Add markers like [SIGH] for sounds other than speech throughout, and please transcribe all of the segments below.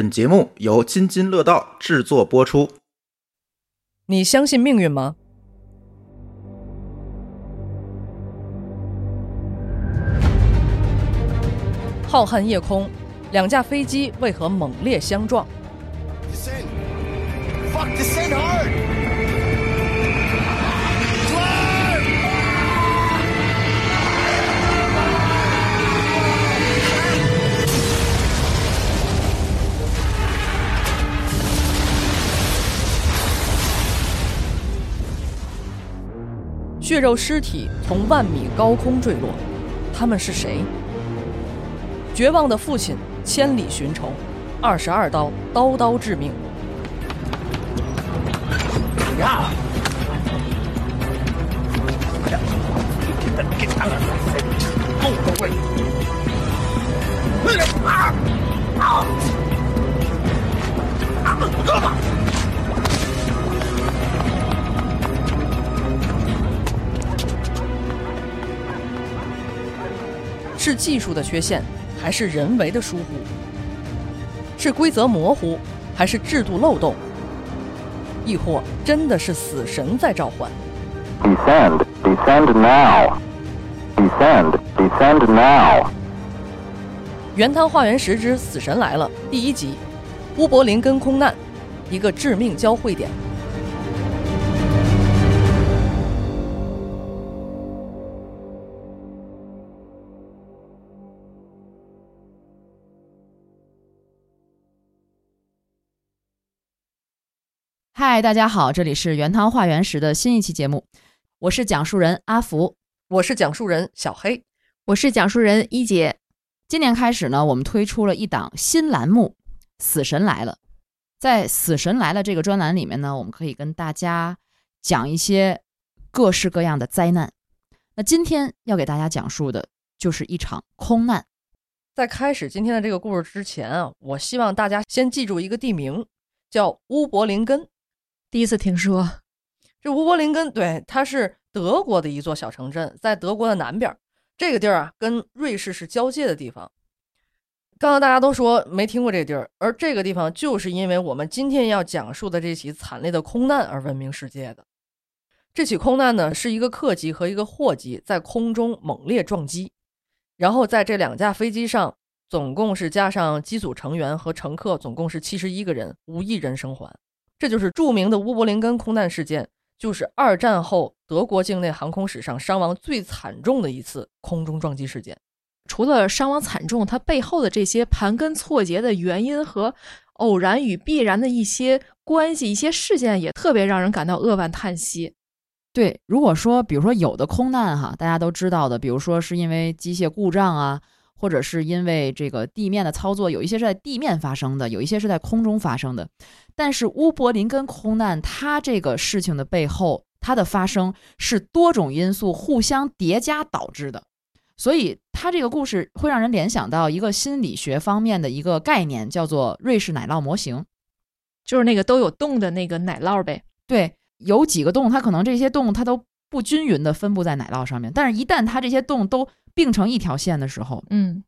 本节目由津津乐道制作播出。你相信命运吗？浩瀚夜空，两架飞机为何猛烈相撞？Descend. Fuck, descend hard. 血肉尸体从万米高空坠落，他们是谁？绝望的父亲千里寻仇，二十二刀，刀刀致命。Way. Ah! Ah! Ah! 是技术的缺陷，还是人为的疏忽？是规则模糊，还是制度漏洞？亦或真的是死神在召唤？Descend. Descend now. Descend. Descend now.《原汤化原石之死神来了》第一集，乌柏林跟空难，一个致命交汇点。嗨，大家好，这里是原汤化原石的新一期节目，我是讲述人阿福。我是讲述人小黑。我是讲述人一姐。今年开始呢，我们推出了一档新栏目《死神来了》。在《死神来了》这个专栏里面呢，我们可以跟大家讲一些各式各样的灾难。那今天要给大家讲述的就是一场空难。在开始今天的这个故事之前啊，我希望大家先记住一个地名，叫乌柏林根。第一次听说，这乌柏林根，对，它是德国的一座小城镇，在德国的南边。这个地儿啊，跟瑞士是交界的地方。刚刚大家都说没听过这地儿，而这个地方就是因为我们今天要讲述的这起惨烈的空难而闻名世界的。这起空难呢，是一个客机和一个货机在空中猛烈撞击，然后在这两架飞机上，总共是加上机组成员和乘客，总共是七十一个人，无一人生还。这就是著名的乌柏林根空难事件，就是二战后德国境内航空史上伤亡最惨重的一次空中撞击事件。除了伤亡惨重，它背后的这些盘根错节的原因和偶然与必然的一些关系、一些事件，也特别让人感到扼腕叹息。对，如果说比如说有的空难哈，大家都知道的，比如说是因为机械故障啊，或者是因为这个地面的操作，有一些是在地面发生的，有一些是在空中发生的。但是乌柏林根空难，它这个事情的背后，它的发生是多种因素互相叠加导致的，所以它这个故事会让人联想到一个心理学方面的一个概念，叫做瑞士奶酪模型。就是那个都有洞的那个奶酪呗。对，有几个洞，它可能这些洞它都不均匀的分布在奶酪上面，但是一旦它这些洞都并成一条线的时候，嗯，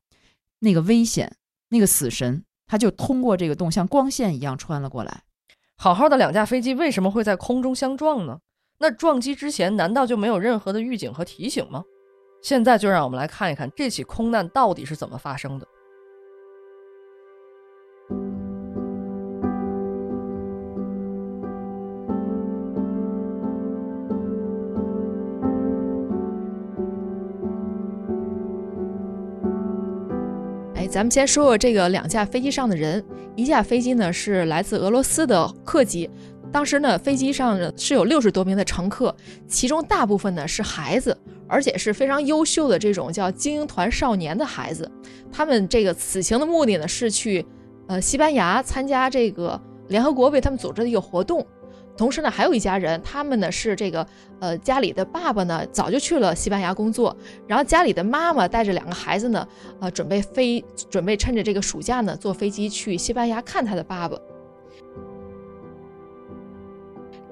那个危险，那个死神，它就通过这个洞像光线一样穿了过来。好好的两架飞机为什么会在空中相撞呢？那撞击之前难道就没有任何的预警和提醒吗？现在就让我们来看一看这起空难到底是怎么发生的。咱们先说说这个两架飞机上的人。一架飞机呢是来自俄罗斯的客机，当时呢飞机上呢是有六十多名的乘客，其中大部分呢是孩子，而且是非常优秀的这种叫精英团少年的孩子。他们这个此行的目的呢是去呃西班牙参加这个联合国为他们组织的一个活动。同时呢，还有一家人，他们呢是这个呃家里的爸爸呢早就去了西班牙工作，然后家里的妈妈带着两个孩子呢，呃准备飞，准备趁着这个暑假呢坐飞机去西班牙看他的爸爸。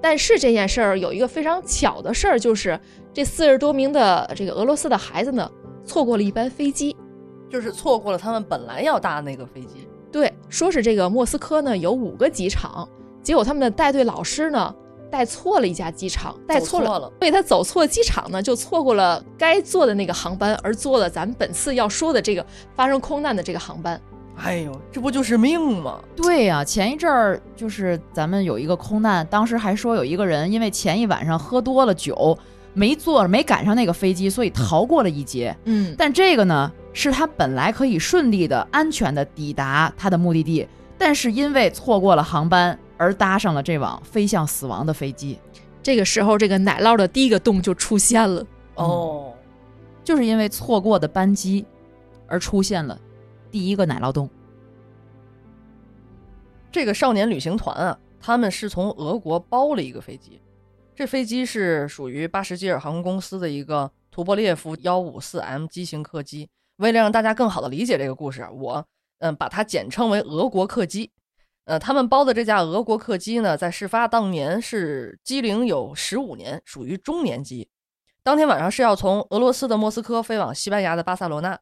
但是这件事儿有一个非常巧的事儿，就是这四十多名的这个俄罗斯的孩子呢，错过了一班飞机。就是错过了他们本来要搭那个飞机。对，说是这个莫斯科呢有五个机场，结果他们的带队老师呢带错了一家机场，带错了，所以他走错机场呢，就错过了该坐的那个航班，而坐了咱们本次要说的这个发生空难的这个航班。哎呦，这不就是命吗？对呀、前一阵儿就是咱们有一个空难，当时还说有一个人因为前一晚上喝多了酒，没坐没赶上那个飞机，所以逃过了一劫。嗯，但这个呢，是他本来可以顺利的、安全的抵达他的目的地，但是因为错过了航班而搭上了这往飞向死亡的飞机，这个时候这个奶酪的第一个洞就出现了。哦，就是因为错过的班机而出现了第一个奶酪洞。这个少年旅行团啊，他们是从俄国包了一个飞机，这飞机是属于巴什基尔航空公司的一个图波列夫幺五四 M 机型客机。为了让大家更好的理解这个故事啊，我嗯把它简称为俄国客机。呃，他们包的这架俄国客机呢，在事发当年是机龄有十五年，属于中年机。当天晚上是要从俄罗斯的莫斯科飞往西班牙的巴塞罗那。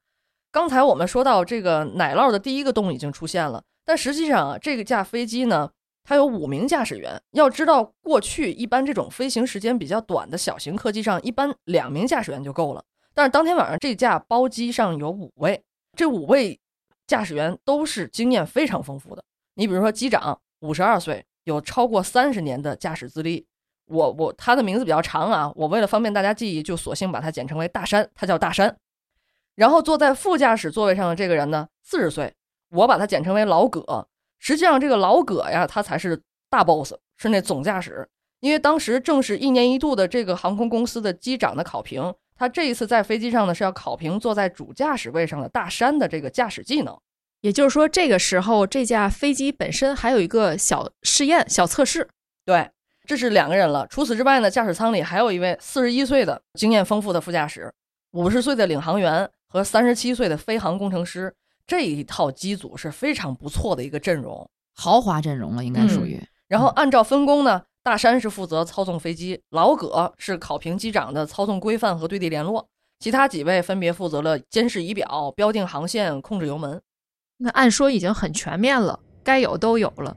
刚才我们说到这个奶酪的第一个洞已经出现了，但实际上啊，这个架飞机呢，它有五名驾驶员。要知道，过去一般这种飞行时间比较短的小型客机上，一般两名驾驶员就够了。但是当天晚上这架包机上有五位，这五位驾驶员都是经验非常丰富的。你比如说机长，五十二岁，有超过三十年的驾驶资历。我我他的名字比较长啊，我为了方便大家记忆，就索性把它简称为大山，他叫大山。然后坐在副驾驶座位上的这个人呢，四十岁，我把他简称为老葛。实际上，这个老葛呀，他才是大 boss，是那总驾驶。因为当时正是一年一度的这个航空公司的机长的考评，他这一次在飞机上呢是要考评坐在主驾驶位上的大山的这个驾驶技能。也就是说，这个时候这架飞机本身还有一个小试验、小测试。对，这是两个人了。除此之外呢，驾驶舱里还有一位四十一岁的经验丰富的副驾驶，五十岁的领航员和三十七岁的飞行工程师。这一套机组是非常不错的一个阵容。豪华阵容了，应该属于。然后按照分工呢，大山是负责操纵飞机，老葛是考评机长的操纵规范和对地联络，其他几位分别负责了监视仪表、标定航线、控制油门。那按说已经很全面了，该有都有了。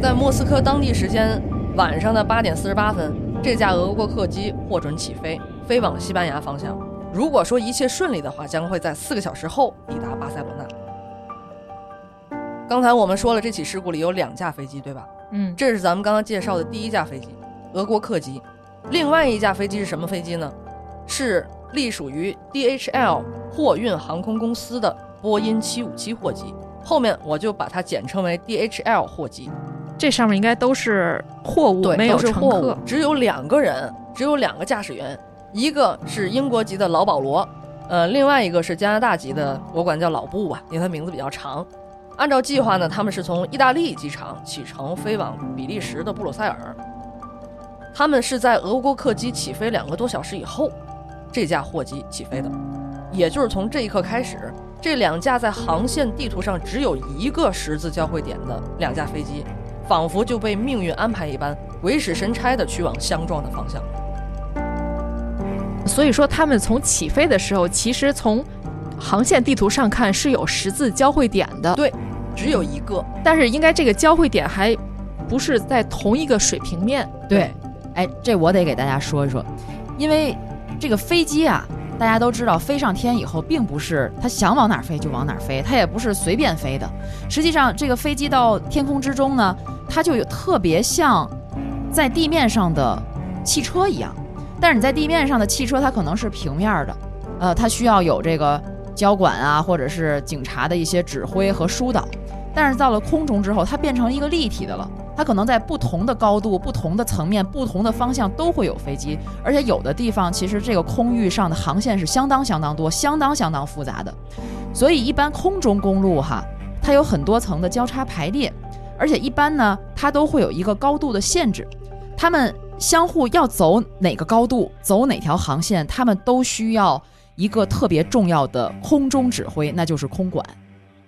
在莫斯科当地时间晚上的八点四十八分，这架俄国客机获准起飞，飞往西班牙方向。如果说一切顺利的话，将会在四个小时后抵达巴塞罗那。刚才我们说了，这起事故里有两架飞机，对吧？嗯，这是咱们刚刚介绍的第一架飞机，俄国客机。另外一架飞机是什么飞机呢？是隶属于 DHL 货运航空公司的波音757货机。后面我就把它简称为 DHL 货机。这上面应该都是货物，对，没有都是乘客货物。，只有两个人，只有两个驾驶员，一个是英国籍的老保罗，呃，另外一个是加拿大籍的，我管叫老布吧，因为他名字比较长。按照计划呢，他们是从意大利机场启程飞往比利时的布鲁塞尔。他们是在俄国客机起飞两个多小时以后，这架货机起飞的，也就是从这一刻开始，这两架在航线地图上只有一个十字交汇点的两架飞机，仿佛就被命运安排一般，鬼使神差的去往相撞的方向。所以说，他们从起飞的时候，其实从航线地图上看是有十字交汇点的，对，只有一个。但是应该这个交汇点还不是在同一个水平面。对，哎，这我得给大家说一说，因为这个飞机啊，大家都知道，飞上天以后，并不是它想往哪儿飞就往哪儿飞，它也不是随便飞的。实际上，这个飞机到天空之中呢，它就有特别像在地面上的汽车一样，但是你在地面上的汽车，它可能是平面儿的，呃，它需要有这个交管啊，或者是警察的一些指挥和疏导。但是到了空中之后，它变成一个立体的了。它可能在不同的高度、不同的层面、不同的方向都会有飞机，而且有的地方其实这个空域上的航线是相当相当多、相当相当复杂的。所以一般空中公路哈，它有很多层的交叉排列，而且一般呢，它都会有一个高度的限制。它们相互要走哪个高度、走哪条航线，它们都需要一个特别重要的空中指挥，那就是空管。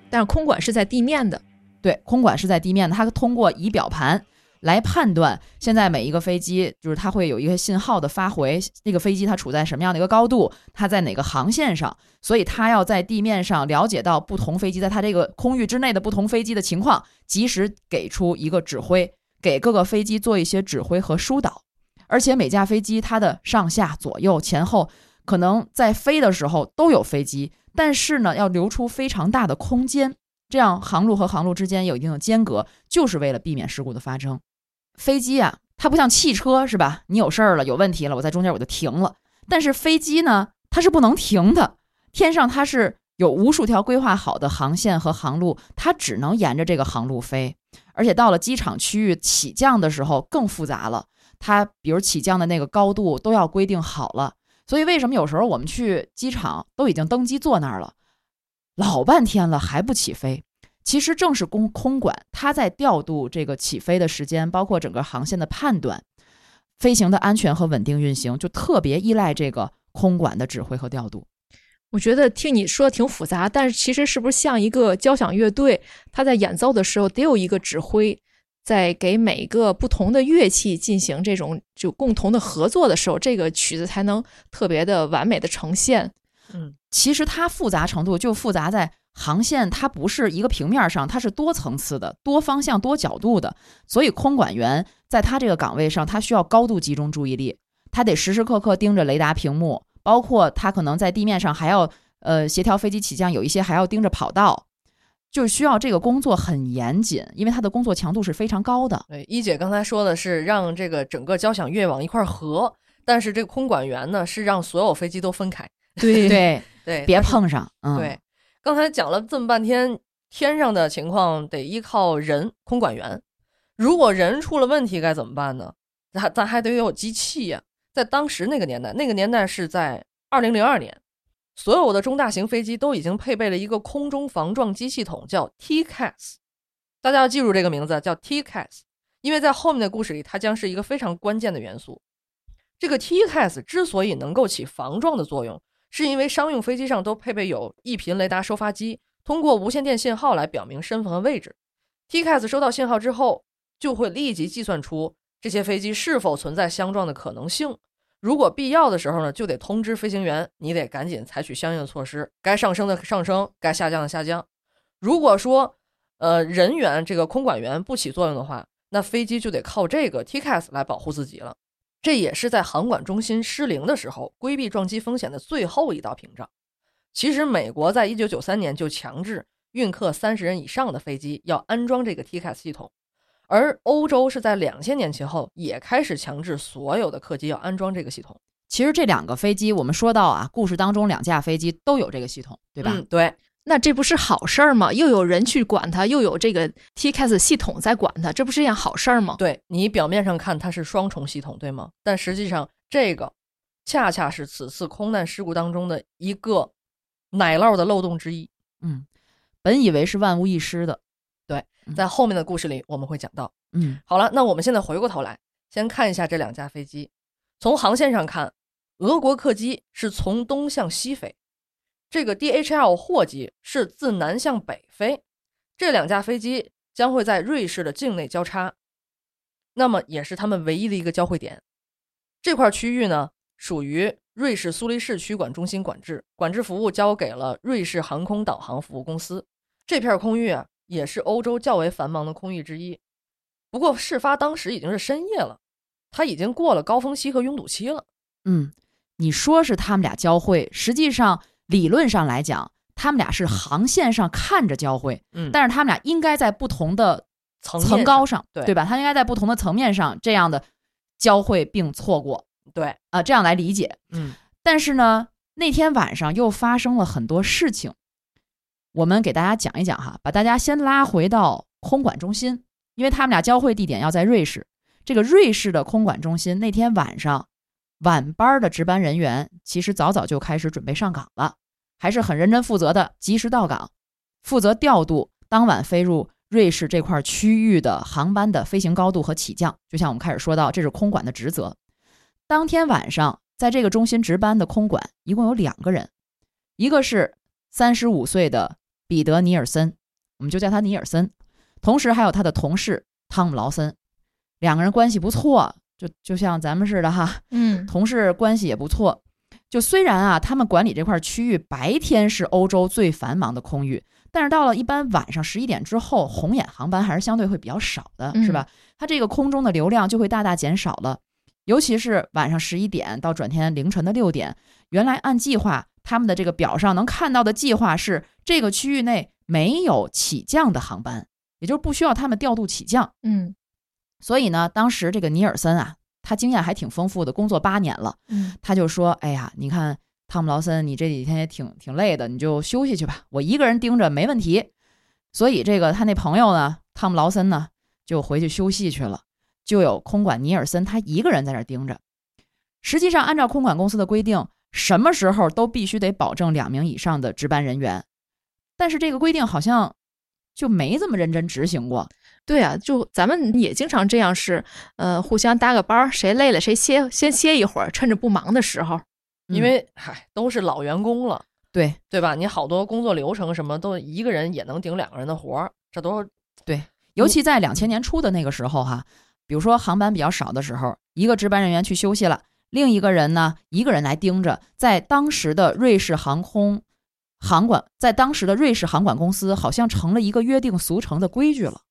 但是空管是在地面的，对，空管是在地面的，它通过仪表盘来判断现在每一个飞机，就是它会有一个信号的发回，那个飞机它处在什么样的一个高度，它在哪个航线上，所以它要在地面上了解到不同飞机在它这个空域之内的不同飞机的情况，及时给出一个指挥，给各个飞机做一些指挥和疏导。而且每架飞机它的上下左右前后可能在飞的时候都有飞机，但是呢要留出非常大的空间。这样航路和航路之间有一定的间隔，就是为了避免事故的发生。飞机啊，它不像汽车是吧？你有事儿了，有问题了，我在中间我就停了。但是飞机呢，它是不能停的。天上它是有无数条规划好的航线和航路，它只能沿着这个航路飞。而且到了机场区域起降的时候更复杂了，它比如起降的那个高度都要规定好了。所以为什么有时候我们去机场都已经登机坐那儿了？老半天了还不起飞，其实正是空空管它在调度这个起飞的时间，包括整个航线的判断，飞行的安全和稳定运行，就特别依赖这个空管的指挥和调度。我觉得听你说挺复杂，但是其实是不是像一个交响乐队，他在演奏的时候得有一个指挥，在给每个不同的乐器进行这种就共同的合作的时候，这个曲子才能特别的完美的呈现。嗯，其实它复杂程度就复杂在航线，它不是一个平面上，它是多层次的、多方向、多角度的。所以空管员在他这个岗位上，他需要高度集中注意力，他得时时刻刻盯着雷达屏幕，包括他可能在地面上还要呃协调飞机起降，有一些还要盯着跑道，就需要这个工作很严谨，因为他的工作强度是非常高的。对，一姐刚才说的是让这个整个交响乐往一块儿合，但是这个空管员呢是让所有飞机都分开。对 [LAUGHS] 对，对，别碰上。嗯，对，刚才讲了这么半天，天上的情况得依靠人空管员。如果人出了问题该怎么办呢？咱咱还得有机器呀、在当时那个年代，那个年代是在二零零二年，所有的中大型飞机都已经配备了一个空中防撞机系统，叫 TCAS。大家要记住这个名字，叫 TCAS，因为在后面的故事里，它将是一个非常关键的元素。这个 TCAS 之所以能够起防撞的作用，是因为商用飞机上都配备有一频雷达收发机，通过无线电信号来表明身份和位置。TCAS 收到信号之后，就会立即计算出这些飞机是否存在相撞的可能性。如果必要的时候呢，就得通知飞行员，你得赶紧采取相应的措施，该上升的上升，该下降的下降。如果说呃人员这个空管员不起作用的话，那飞机就得靠这个 TCAS 来保护自己了。这也是在航管中心失灵的时候，规避撞击风险的最后一道屏障。其实，美国在一九九三年就强制运客三十人以上的飞机要安装这个 TCAS 系统，而欧洲是在两千年前后也开始强制所有的客机要安装这个系统，其实这两个飞机，我们说到啊，故事当中两架飞机都有这个系统，对吧？嗯对，那这不是好事儿吗？又有人去管它，又有这个 TCAS 系统在管它，这不是一件好事儿吗？对你表面上看它是双重系统，对吗？但实际上，这个恰恰是此次空难事故当中的一个奶酪的漏洞之一。嗯，本以为是万无一失的，在后面的故事里我们会讲到。嗯好了，那我们现在回过头来，先看一下这两架飞机。从航线上看，俄国客机是从东向西飞，这个 DHL 货机是自南向北飞。这两架飞机将会在瑞士的境内交叉，那么也是他们唯一的一个交汇点。这块区域呢，属于瑞士苏黎世区管中心管制，管制服务交给了瑞士航空导航服务公司。这片空域啊，也是欧洲较为繁忙的空域之一。不过，事发当时已经是深夜了，它已经过了高峰期和拥堵期了。嗯，你说是他们俩交汇，实际上理论上来讲，他们俩是航线上看着交汇，嗯但是他们俩应该在不同的层层高上，对对吧？它应该在不同的层面上这样的交汇并错过对，啊、这样来理解。嗯但是呢，那天晚上又发生了很多事情，我们给大家讲一讲哈，把大家先拉回到空管中心，因为他们俩交汇地点要在瑞士。这个瑞士的空管中心那天晚上晚班的值班人员其实早早就开始准备上岗了，还是很认真负责的，及时到岗，负责调度当晚飞入瑞士这块区域的航班的飞行高度和起降。就像我们开始说到，这是空管的职责。当天晚上，在这个中心值班的空管一共有两个人，一个是三十五岁的彼得·尼尔森，我们就叫他尼尔森，同时还有他的同事汤姆·劳森。两个人关系不错，就就像咱们似的哈，嗯同事关系也不错。就虽然啊，他们管理这块区域白天是欧洲最繁忙的空域，但是到了一般晚上十一点之后，红眼航班还是相对会比较少的，是吧？它这个空中的流量就会大大减少了。尤其是晚上十一点到转天凌晨的六点，原来按计划，他们的这个表上能看到的计划是这个区域内没有起降的航班，也就是不需要他们调度起降。嗯所以呢，当时这个尼尔森啊，他经验还挺丰富的，工作八年了，嗯他就说：“哎呀，你看汤姆劳森，你这几天也挺挺累的，你就休息去吧，我一个人盯着没问题。”所以这个他那朋友呢，汤姆劳森呢，就回去休息去了，就有空管尼尔森他一个人在那儿盯着。实际上，按照空管公司的规定，什么时候都必须得保证两名以上的值班人员，但是这个规定好像就没这么认真执行过。对啊，就咱们也经常这样是，呃，互相搭个班儿，谁累了谁歇，先歇一会儿，趁着不忙的时候。因为嗨都是老员工了，对对吧？你好多工作流程什么都一个人也能顶两个人的活儿，这都是尤其在两千年初的那个时候哈，比如说航班比较少的时候，一个值班人员去休息了，另一个人呢一个人来盯着，在当时的瑞士航空航管，在当时的瑞士航管公司好像成了一个约定俗成的规矩了。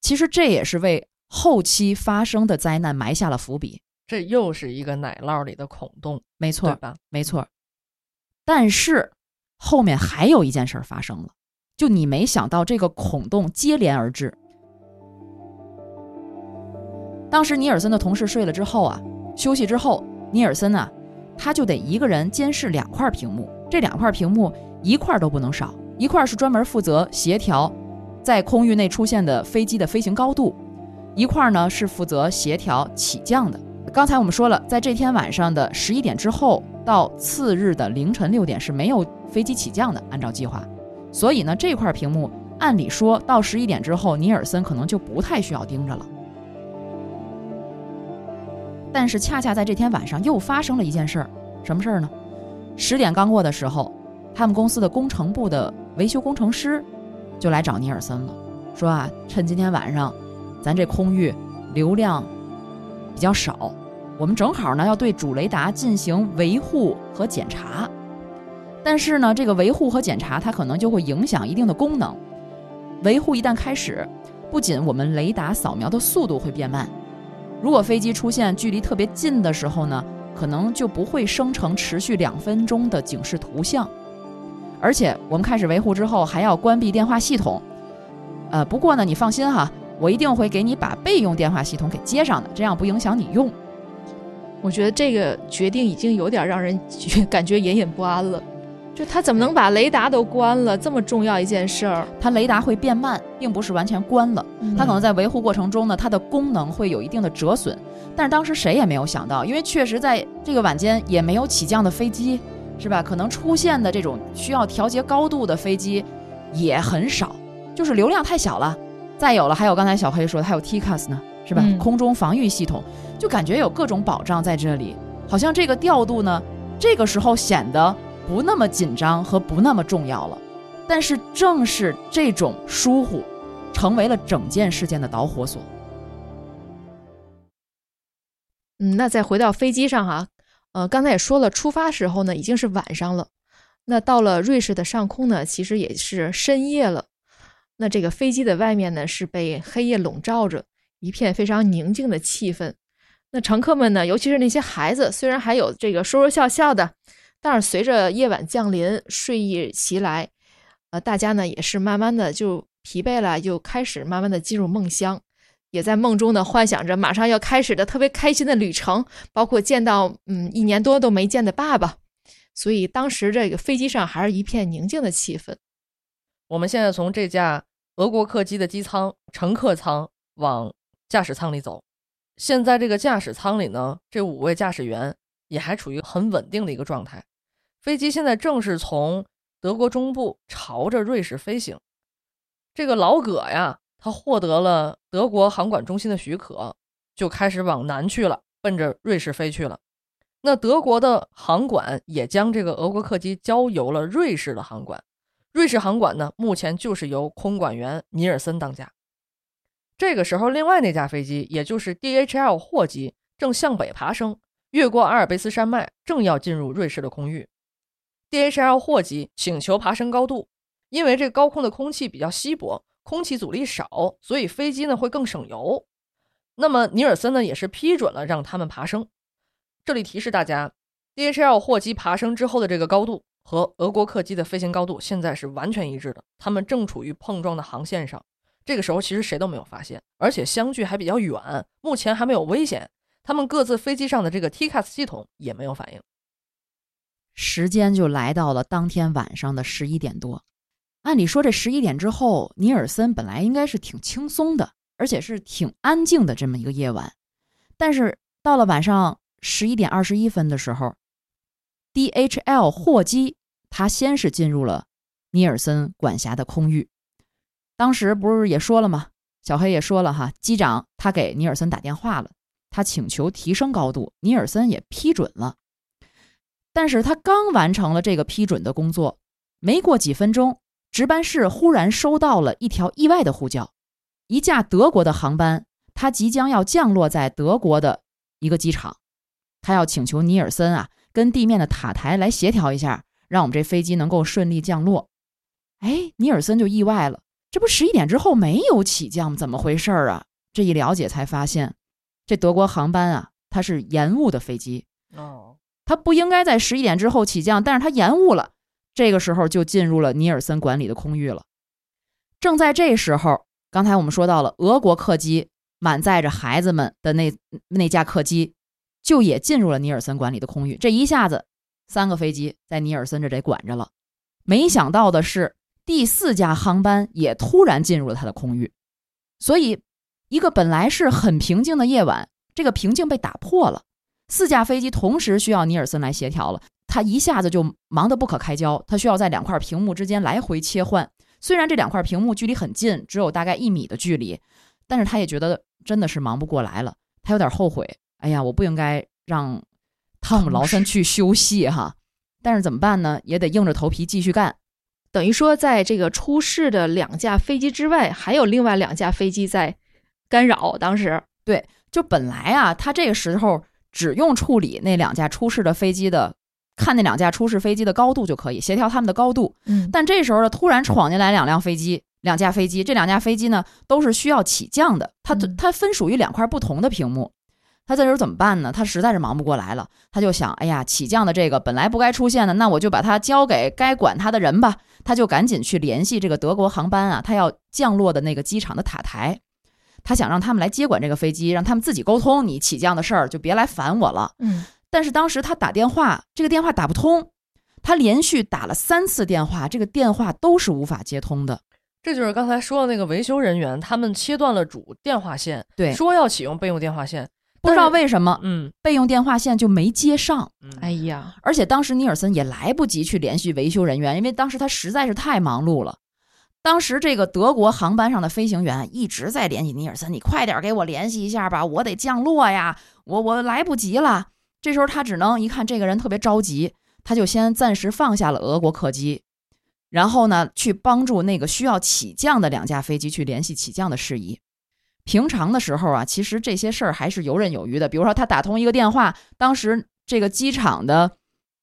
其实这也是为后期发生的灾难埋下了伏笔。这又是一个奶酪里的孔洞，没错对，吧？没错。但是后面还有一件事儿发生了，就你没想到这个孔洞接连而至。当时尼尔森的同事睡了之后啊，休息之后，尼尔森呢，他就得一个人监视两块屏幕，这两块屏幕一块都不能少，一块是专门负责协调在空域内出现的飞机的飞行高度，一块呢是负责协调起降的。刚才我们说了，在这天晚上的十一点之后到次日的凌晨六点是没有飞机起降的，按照计划。所以呢，这块屏幕按理说到十一点之后，尼尔森可能就不太需要盯着了。但是恰恰在这天晚上又发生了一件事儿，什么事儿呢？十点刚过的时候，他们公司的工程部的维修工程师就来找尼尔森了，说啊，趁今天晚上咱这空域流量比较少，我们正好呢要对主雷达进行维护和检查。但是呢，这个维护和检查它可能就会影响一定的功能。维护一旦开始，不仅我们雷达扫描的速度会变慢，如果飞机出现距离特别近的时候呢，可能就不会生成持续两分钟的警示图像。而且我们开始维护之后，还要关闭电话系统。呃，不过呢，你放心哈，我一定会给你把备用电话系统给接上的，这样不影响你用。我觉得这个决定已经有点让人觉感觉隐隐不安了。就他怎么能把雷达都关了？这么重要一件事儿，它雷达会变慢，并不是完全关了。它可能在维护过程中呢，它的功能会有一定的折损。但是当时谁也没有想到，因为确实在这个晚间也没有起降的飞机，是吧？可能出现的这种需要调节高度的飞机也很少，就是流量太小了。再有了，还有刚才小黑说的，还有 TCAS 呢，是吧？嗯空中防御系统，就感觉有各种保障在这里，好像这个调度呢，这个时候显得不那么紧张和不那么重要了。但是正是这种疏忽，成为了整件事件的导火索。嗯，那再回到飞机上哈，呃，刚才也说了，出发时候呢已经是晚上了，那到了瑞士的上空呢，其实也是深夜了。那这个飞机的外面呢是被黑夜笼罩着，一片非常宁静的气氛。那乘客们呢，尤其是那些孩子，虽然还有这个说说笑笑的，但是随着夜晚降临，睡意袭来，呃，大家呢也是慢慢的就疲惫了，就开始慢慢的进入梦乡。也在梦中呢幻想着马上要开始的特别开心的旅程，包括见到嗯一年多都没见的爸爸，所以当时这个飞机上还是一片宁静的气氛。我们现在从这架俄国客机的机舱、乘客舱往驾驶舱里走。现在这个驾驶舱里呢，这五位驾驶员也还处于很稳定的一个状态。飞机现在正是从德国中部朝着瑞士飞行。这个老葛呀，他获得了德国航管中心的许可，就开始往南去了，奔着瑞士飞去了。那德国的航管也将这个俄国客机交由了瑞士的航管。瑞士航管呢，目前就是由空管员尼尔森当家。这个时候，另外那架飞机，也就是 DHL 货机，正向北爬升，越过阿尔卑斯山脉，正要进入瑞士的空域。DHL 货机请求爬升高度，因为这高空的空气比较稀薄，空气阻力少，所以飞机呢会更省油。那么尼尔森呢也是批准了让他们爬升。这里提示大家，DHL 货机爬升之后的这个高度和俄国客机的飞行高度现在是完全一致的，他们正处于碰撞的航线上。这个时候其实谁都没有发现，而且相距还比较远，目前还没有危险。他们各自飞机上的这个 TCAS 系统也没有反应。时间就来到了当天晚上的十一点多。按理说，这十一点之后，尼尔森本来应该是挺轻松的，而且是挺安静的这么一个夜晚。但是到了晚上十一点二十一分的时候，DHL 货机它先是进入了尼尔森管辖的空域。当时不是也说了吗？小黑也说了哈，机长他给尼尔森打电话了，他请求提升高度，尼尔森也批准了。但是他刚完成了这个批准的工作，没过几分钟，值班室忽然收到了一条意外的呼叫：一架德国的航班，它即将要降落在德国的一个机场，他要请求尼尔森啊，跟地面的塔台来协调一下，让我们这飞机能够顺利降落。哎，尼尔森就意外了，这不十一点之后没有起降？怎么回事儿啊？这一了解才发现，这德国航班啊，它是延误的飞机。哦，它不应该在十一点之后起降，但是它延误了，这个时候就进入了尼尔森管理的空域了。正在这时候，刚才我们说到了俄国客机满载着孩子们的那那架客机，就也进入了尼尔森管理的空域。这一下子，三个飞机在尼尔森这得管着了。没想到的是，第四架航班也突然进入了他的空域，所以一个本来是很平静的夜晚，这个平静被打破了。四架飞机同时需要尼尔森来协调了，他一下子就忙得不可开交。他需要在两块屏幕之间来回切换，虽然这两块屏幕距离很近，只有大概一米的距离，但是他也觉得真的是忙不过来了。他有点后悔，哎呀，我不应该让汤姆劳森去休息哈。但是怎么办呢？也得硬着头皮继续干。等于说，在这个出事的两架飞机之外，还有另外两架飞机在干扰。当时，对就本来啊，他这个时候只用处理那两架出事的飞机的，看那两架出事飞机的高度就可以协调它们的高度。嗯，但这时候呢，突然闯进来两辆飞机，两架飞机，这两架飞机呢都是需要起降的，它嗯它分属于两块不同的屏幕。他这时候怎么办呢？他实在是忙不过来了，他就想，哎呀，起降的这个本来不该出现的，那我就把它交给该管它的人吧。他就赶紧去联系这个德国航班啊，他要降落的那个机场的塔台，他想让他们来接管这个飞机，让他们自己沟通你起降的事儿，就别来烦我了。嗯，但是当时他打电话，这个电话打不通，他连续打了三次电话，这个电话都是无法接通的。这就是刚才说的那个维修人员，他们切断了主电话线，对，说要启用备用电话线，不知道为什么嗯备用电话线就没接上，嗯，哎呀，而且当时尼尔森也来不及去联系维修人员，因为当时他实在是太忙碌了。当时这个德国航班上的飞行员一直在联系尼尔森，你快点给我联系一下吧，我得降落呀，我我来不及了。这时候他只能一看这个人特别着急，他就先暂时放下了俄国客机，然后呢去帮助那个需要起降的两架飞机去联系起降的事宜。平常的时候啊，其实这些事儿还是游刃有余的。比如说他打通一个电话，当时这个机场的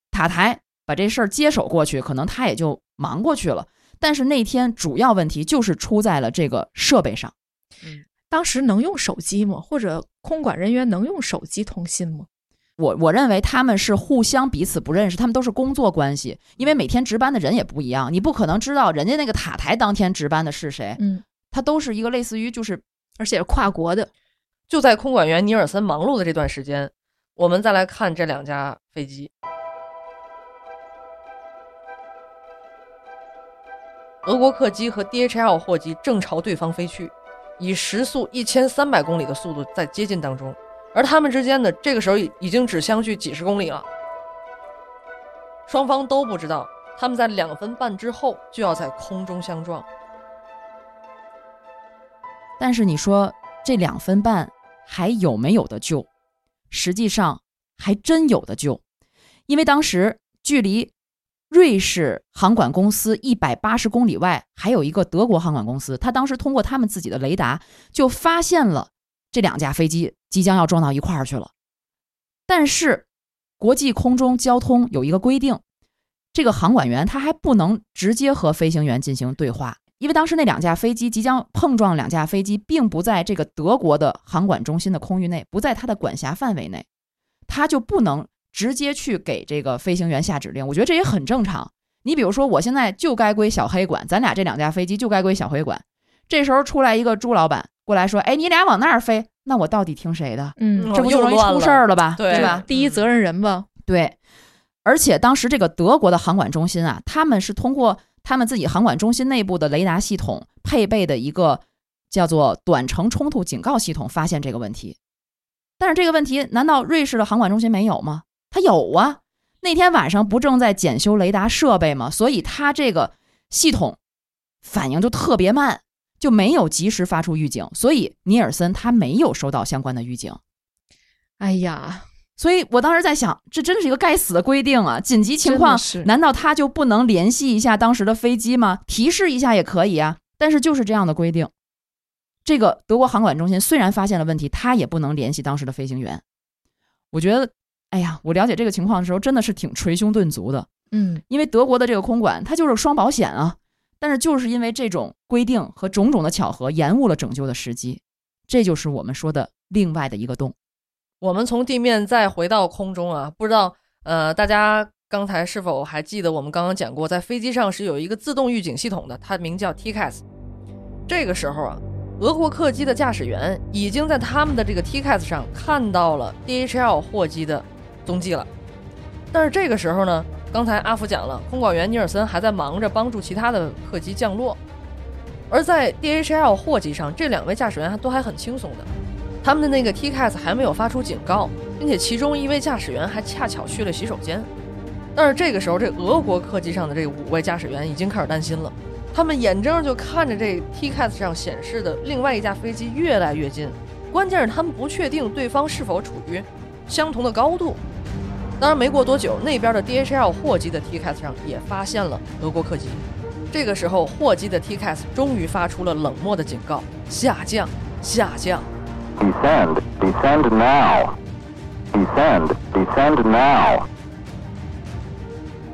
塔台把这事儿接手过去，可能他也就忙过去了。但是那天主要问题就是出在了这个设备上。嗯当时能用手机吗？或者空管人员能用手机通信吗？我我认为他们是互相彼此不认识，他们都是工作关系，因为每天值班的人也不一样，你不可能知道人家那个塔台当天值班的是谁，嗯，他都是一个类似于就是而且是跨国的，就在空管员尼尔森忙碌的这段时间，我们再来看这两架飞机。俄国客机和 DHL 货机正朝对方飞去，以时速一千三百公里的速度在接近当中，而他们之间呢，这个时候已已经只相距几十公里了。双方都不知道，他们在两分半之后就要在空中相撞。但是你说这两分半还有没有的救？实际上还真有的救，因为当时距离瑞士航管公司一百八十公里外还有一个德国航管公司，他当时通过他们自己的雷达就发现了这两架飞机即将要撞到一块儿去了。但是国际空中交通有一个规定，这个航管员他还不能直接和飞行员进行对话，因为当时那两架飞机即将碰撞，两架飞机并不在这个德国的航管中心的空域内，不在他的管辖范围内，他就不能直接去给这个飞行员下指令。我觉得这也很正常。你比如说，我现在就该归小黑管，咱俩这两架飞机就该归小黑管。这时候出来一个朱老板过来说：“哎，你俩往那儿飞，那我到底听谁的？嗯，这不就容易出事儿了吧？对吧？第一责任人吧。对，而且当时这个德国的航管中心啊，他们是通过他们自己航管中心内部的雷达系统配备的一个叫做短程冲突警告系统，发现这个问题。但是这个问题难道瑞士的航管中心没有吗？它有啊，那天晚上不正在检修雷达设备吗？所以他这个系统反应就特别慢，就没有及时发出预警，所以尼尔森他没有收到相关的预警。哎呀，所以我当时在想，这真是一个该死的规定啊！紧急情况难道他就不能联系一下当时的飞机吗？提示一下也可以啊。但是就是这样的规定，这个德国航管中心虽然发现了问题，他也不能联系当时的飞行员。我觉得，哎呀，我了解这个情况的时候，真的是挺捶胸顿足的。嗯，因为德国的这个空管，它就是双保险啊。但是就是因为这种规定和种种的巧合，延误了拯救的时机，这就是我们说的另外的一个洞。我们从地面再回到空中啊，不知道呃大家刚才是否还记得我们刚刚讲过，在飞机上是有一个自动预警系统的，它名叫 TCAS。这个时候啊，俄国客机的驾驶员已经在他们的这个 TCAS 上看到了 DHL 货机的踪迹了。但是这个时候呢，刚才阿福讲了，空管员尼尔森还在忙着帮助其他的客机降落，而在 DHL 货机上，这两位驾驶员还都还很轻松的。他们的那个 TCAS 还没有发出警告，并且其中一位驾驶员还恰巧去了洗手间。但是这个时候，这俄国客机上的这五位驾驶员已经开始担心了，他们眼睁睁就看着这 TCAS 上显示的另外一架飞机越来越近，关键是他们不确定对方是否处于相同的高度。当然，没过多久，那边的 DHL 货机的 TCAS 上也发现了俄国客机。这个时候，货机的 TCAS 终于发出了冷漠的警告：下降，下降。Descend. Descend now. Descend. Descend now.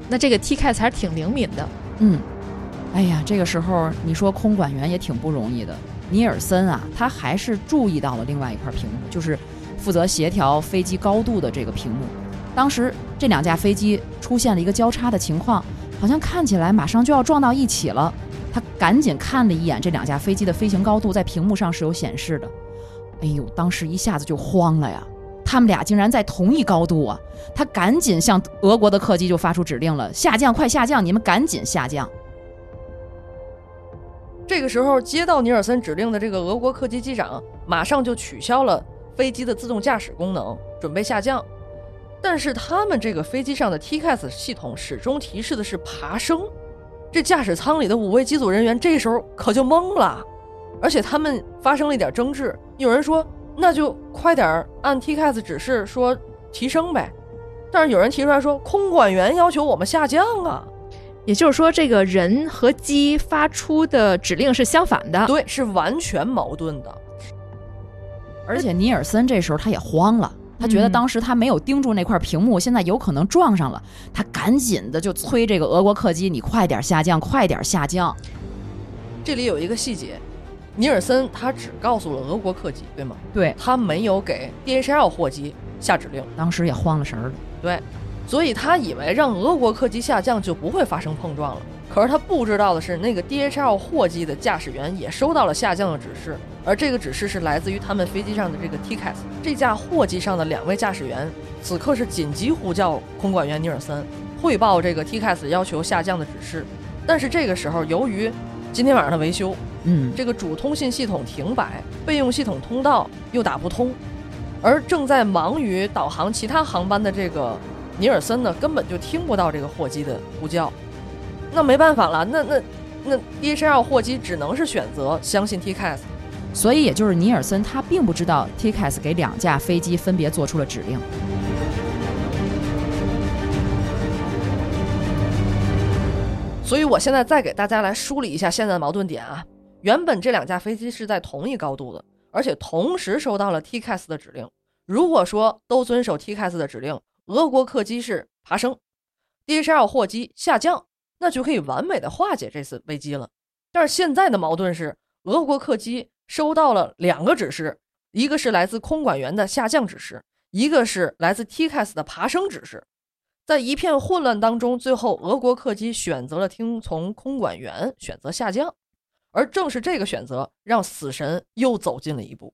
那这个 TCAS 还是挺灵敏的。嗯，哎呀，这个时候你说空管员也挺不容易的。尼尔森啊，他还是注意到了另外一块屏幕，就是负责协调飞机高度的这个屏幕。当时这两架飞机出现了一个交叉的情况，好像看起来马上就要撞到一起了。他赶紧看了一眼这两架飞机的飞行高度，在屏幕上是有显示的。哎呦，当时一下子就慌了呀！他们俩竟然在同一高度啊！他赶紧向俄国的客机就发出指令了：下降，快下降！你们赶紧下降！这个时候，接到尼尔森指令的这个俄国客机机长马上就取消了飞机的自动驾驶功能，准备下降。但是他们这个飞机上的 TCAS 系统始终提示的是爬升。这驾驶舱里的五位机组人员这时候可就懵了，而且他们发生了一点争执。有人说：“那就快点按 TCAS 指示说提升呗。”但是有人提出来说：“空管员要求我们下降啊。也就是说，这个人和机发出的指令是相反的。对，是完全矛盾的。而且尼尔森这时候他也慌了，他觉得嗯当时他没有盯住那块屏幕，现在有可能撞上了，他赶紧的就催这个俄国客机：“你快点下降，快点下降这里有一个细节，尼尔森他只告诉了俄国客机，对吗？！”对，他没有给 DHL 货机下指令，当时也慌了神儿了。对，所以他以为让俄国客机下降就不会发生碰撞了。可是他不知道的是，那个 DHL 货机的驾驶员也收到了下降的指示，而这个指示是来自于他们飞机上的这个 TCAS。这架货机上的两位驾驶员此刻是紧急呼叫空管员尼尔森，汇报这个 TCAS 要求下降的指示。但是这个时候，由于今天晚上的维修，嗯，这个主通信系统停摆，备用系统通道又打不通，而正在忙于导航其他航班的这个尼尔森呢，根本就听不到这个货机的呼叫。那没办法了，那那那 DHL 货机只能是选择相信 TCAS。所以也就是尼尔森他并不知道 TCAS 给两架飞机分别做出了指令。所以我现在再给大家来梳理一下现在的矛盾点啊。原本这两架飞机是在同一高度的，而且同时收到了 TCAS 的指令。如果说都遵守 TCAS 的指令，俄国客机是爬升，DHL 货机下降，那就可以完美的化解这次危机了。但是现在的矛盾是，俄国客机收到了两个指示，一个是来自空管员的下降指示，一个是来自 TCAS 的爬升指示。在一片混乱当中，最后俄国客机选择了听从空管员，选择下降。而正是这个选择，让死神又走近了一步。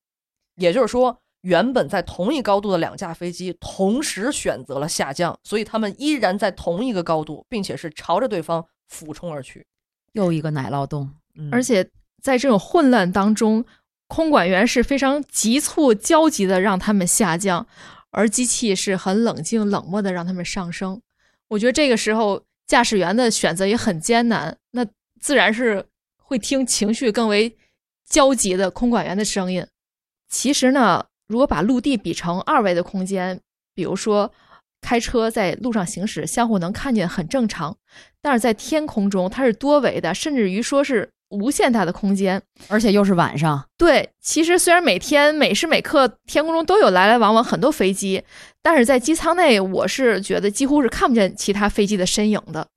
也就是说，原本在同一高度的两架飞机同时选择了下降，所以他们依然在同一个高度，并且是朝着对方俯冲而去。又一个奶酪洞。嗯而且在这种混乱当中，空管员是非常急促、焦急的让他们下降，而机器是很冷静、冷漠的让他们上升。我觉得这个时候驾驶员的选择也很艰难，那自然是会听情绪更为焦急的空管员的声音。其实呢，如果把陆地比成二维的空间，比如说开车在路上行驶，相互能看见很正常。但是在天空中，它是多维的，甚至于说是无限大的空间。而且又是晚上，对，其实虽然每天每时每刻天空中都有来来往往很多飞机，但是在机舱内，我是觉得几乎是看不见其他飞机的身影的。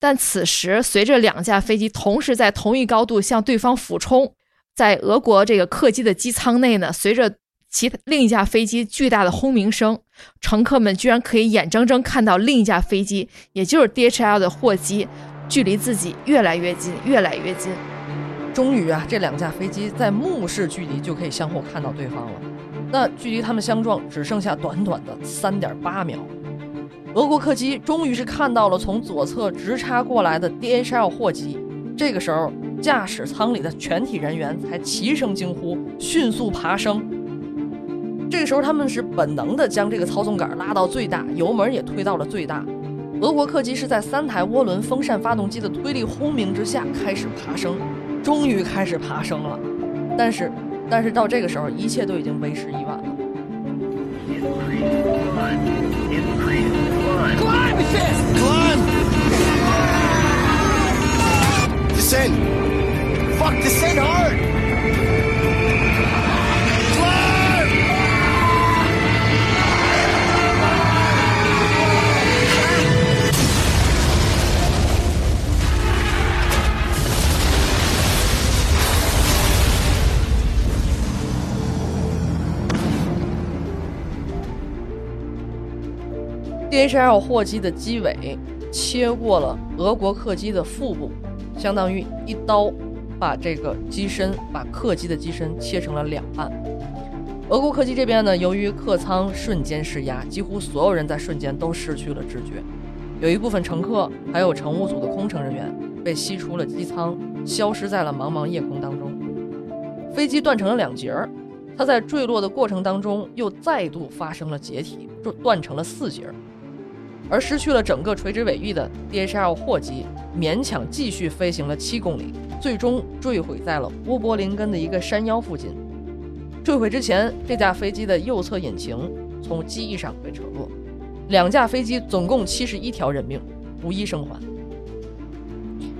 但此时，随着两架飞机同时在同一高度向对方俯冲，在俄国这个客机的机舱内呢，随着其另一架飞机巨大的轰鸣声，乘客们居然可以眼睁睁看到另一架飞机，也就是 DHL 的货机，距离自己越来越近，越来越近。终于啊，这两架飞机在目视距离就可以相互看到对方了。那距离他们相撞只剩下短短的三点八秒。俄国客机终于是看到了从左侧直插过来的 DHL 货机。这个时候，驾驶舱里的全体人员才齐声惊呼，迅速爬升。这个时候，他们是本能的将这个操纵杆拉到最大，油门也推到了最大。俄国客机是在三台涡轮风扇发动机的推力轰鸣之下开始爬升，终于开始爬升了。但是，但是到这个时候，一切都已经为时已晚了。Climb! Climb! Descend! Fuck, descend hard! hl 货机的机尾切过了俄国客机的腹部相当于一刀把这个机身把客机的机身切成了两半。俄国客机这边呢由于客舱瞬间失压几乎所有人在瞬间都失去了知觉有一部分乘客还有乘务组的空乘人员被吸出了机舱消失在了茫茫夜空当中。飞机断成了两截儿它在坠落的过程当中又再度发生了解体就断成了四截儿。而失去了整个垂直尾翼的 DHL 货机勉强继续飞行了七公里，最终坠毁在了波波林根的一个山腰附近。坠毁之前，这架飞机的右侧引擎从机翼上被扯落，两架飞机总共七十一条人命，无一生还。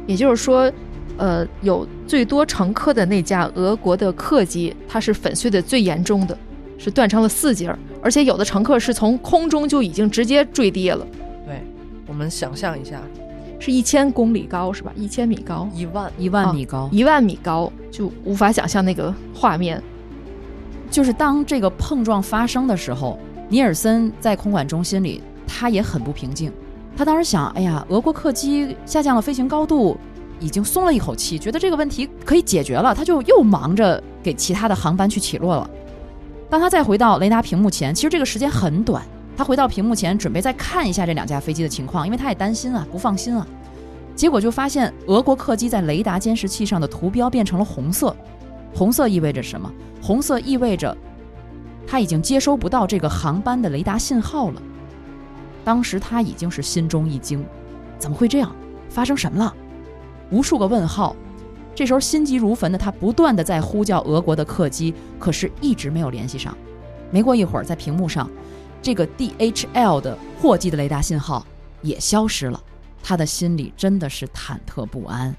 也就是说，呃，有最多乘客的那架俄国的客机，它是粉碎的最严重的，是断成了四节儿，而且有的乘客是从空中就已经直接坠地了，对，我们想象一下，是一千公里高是吧？一千米高，一万一万米高。一万米高，就无法想象那个画面。就是当这个碰撞发生的时候，尼尔森在空管中心里，他也很不平静。他当时想，哎呀，俄国客机下降了飞行高度，已经松了一口气，觉得这个问题可以解决了，他就又忙着给其他的航班去起落了。当他再回到雷达屏幕前，其实这个时间很短。他回到屏幕前，准备再看一下这两架飞机的情况，因为他也担心啊，不放心啊。结果就发现俄国客机在雷达监视器上的图标变成了红色，红色意味着什么？红色意味着他已经接收不到这个航班的雷达信号了。当时他已经是心中一惊，怎么会这样？发生什么了？无数个问号。这时候心急如焚的他不断的在呼叫俄国的客机，可是一直没有联系上。没过一会儿，在屏幕上，这个 DHL 的货机的雷达信号也消失了。他的心里真的是忐忑不安。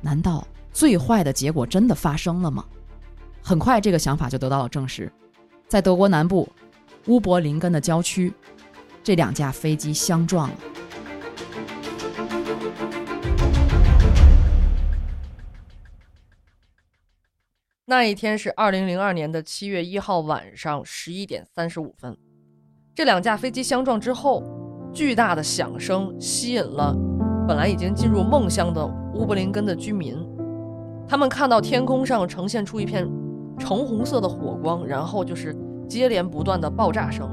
难道最坏的结果真的发生了吗？很快，这个想法就得到了证实。在德国南部乌柏林根的郊区，这两架飞机相撞了。那一天是二零零二年的七月一号晚上十一点三十五分，这两架飞机相撞之后，巨大的响声吸引了本来已经进入梦乡的乌柏林根的居民，他们看到天空上呈现出一片橙红色的火光，然后就是接连不断的爆炸声，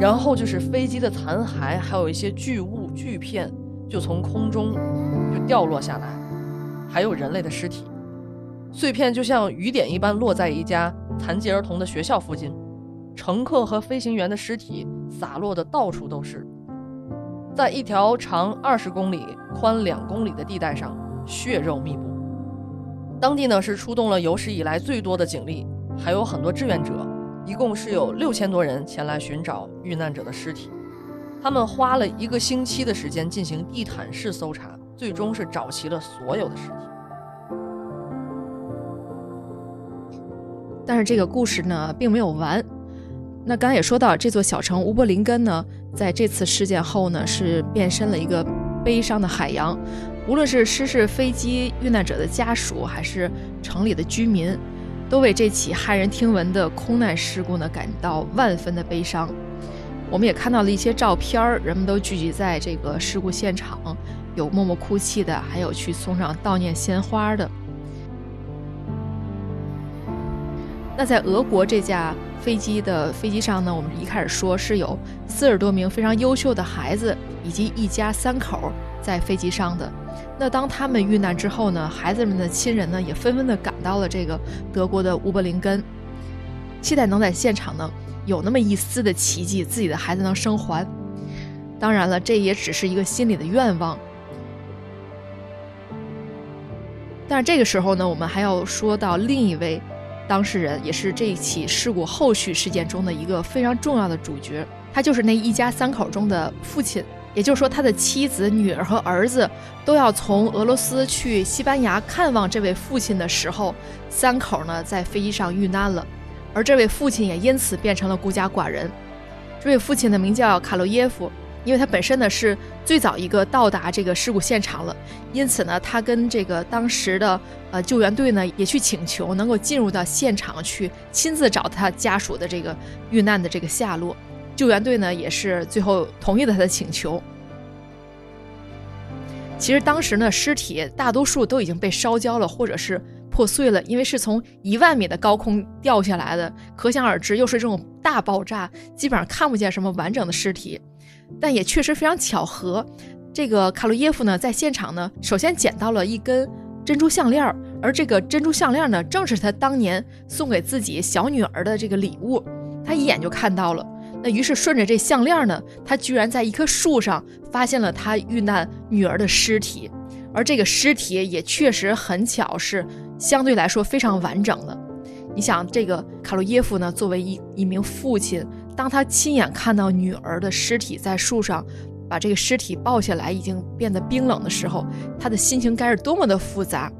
然后就是飞机的残骸，还有一些巨物巨片就从空中就掉落下来，还有人类的尸体。碎片就像雨点一般落在一家残疾儿童的学校附近，乘客和飞行员的尸体洒落的到处都是。在一条长二十公里、宽两公里的地带上，血肉密布。当地呢是出动了有史以来最多的警力，还有很多志愿者，一共是有六千多人前来寻找遇难者的尸体。他们花了一个星期的时间进行地毯式搜查，最终是找齐了所有的尸体。但是这个故事呢，并没有完。那刚才也说到，这座小城乌柏林根呢，在这次事件后呢，是变身了一个悲伤的海洋。无论是失事飞机遇难者的家属，还是城里的居民，都为这起骇人听闻的空难事故呢，感到万分的悲伤。我们也看到了一些照片儿，人们都聚集在这个事故现场，有默默哭泣的，还有去送上悼念鲜花的。那在俄国这架飞机的飞机上呢，我们一开始说是有四十多名非常优秀的孩子以及一家三口在飞机上的。那当他们遇难之后呢，孩子们的亲人呢也纷纷的赶到了这个德国的乌柏林根，期待能在现场呢有那么一丝的奇迹，自己的孩子能生还。当然了，这也只是一个心里的愿望。但是这个时候呢，我们还要说到另一位。当事人也是这一起事故后续事件中的一个非常重要的主角，他就是那一家三口中的父亲，也就是说他的妻子、女儿和儿子都要从俄罗斯去西班牙看望这位父亲的时候，三口呢在飞机上遇难了，而这位父亲也因此变成了孤家寡人。这位父亲的名叫卡洛耶夫。因为他本身呢是最早一个到达这个事故现场了，因此呢，他跟这个当时的呃救援队呢也去请求能够进入到现场去亲自找他家属的这个遇难的这个下落。救援队呢也是最后同意了他的请求。其实当时呢，尸体大多数都已经被烧焦了，或者是破碎了，因为是从一万米的高空掉下来的，可想而知，又是这种大爆炸，基本上看不见什么完整的尸体。但也确实非常巧合，这个卡洛耶夫呢，在现场呢，首先捡到了一根珍珠项链而这个珍珠项链呢，正是他当年送给自己小女儿的这个礼物，他一眼就看到了。那于是顺着这项链呢，他居然在一棵树上发现了他遇难女儿的尸体，而这个尸体也确实很巧是相对来说非常完整的。你想，这个卡洛耶夫呢，作为一一名父亲。当他亲眼看到女儿的尸体在树上，把这个尸体抱下来，已经变得冰冷的时候，他的心情该是多么的复杂。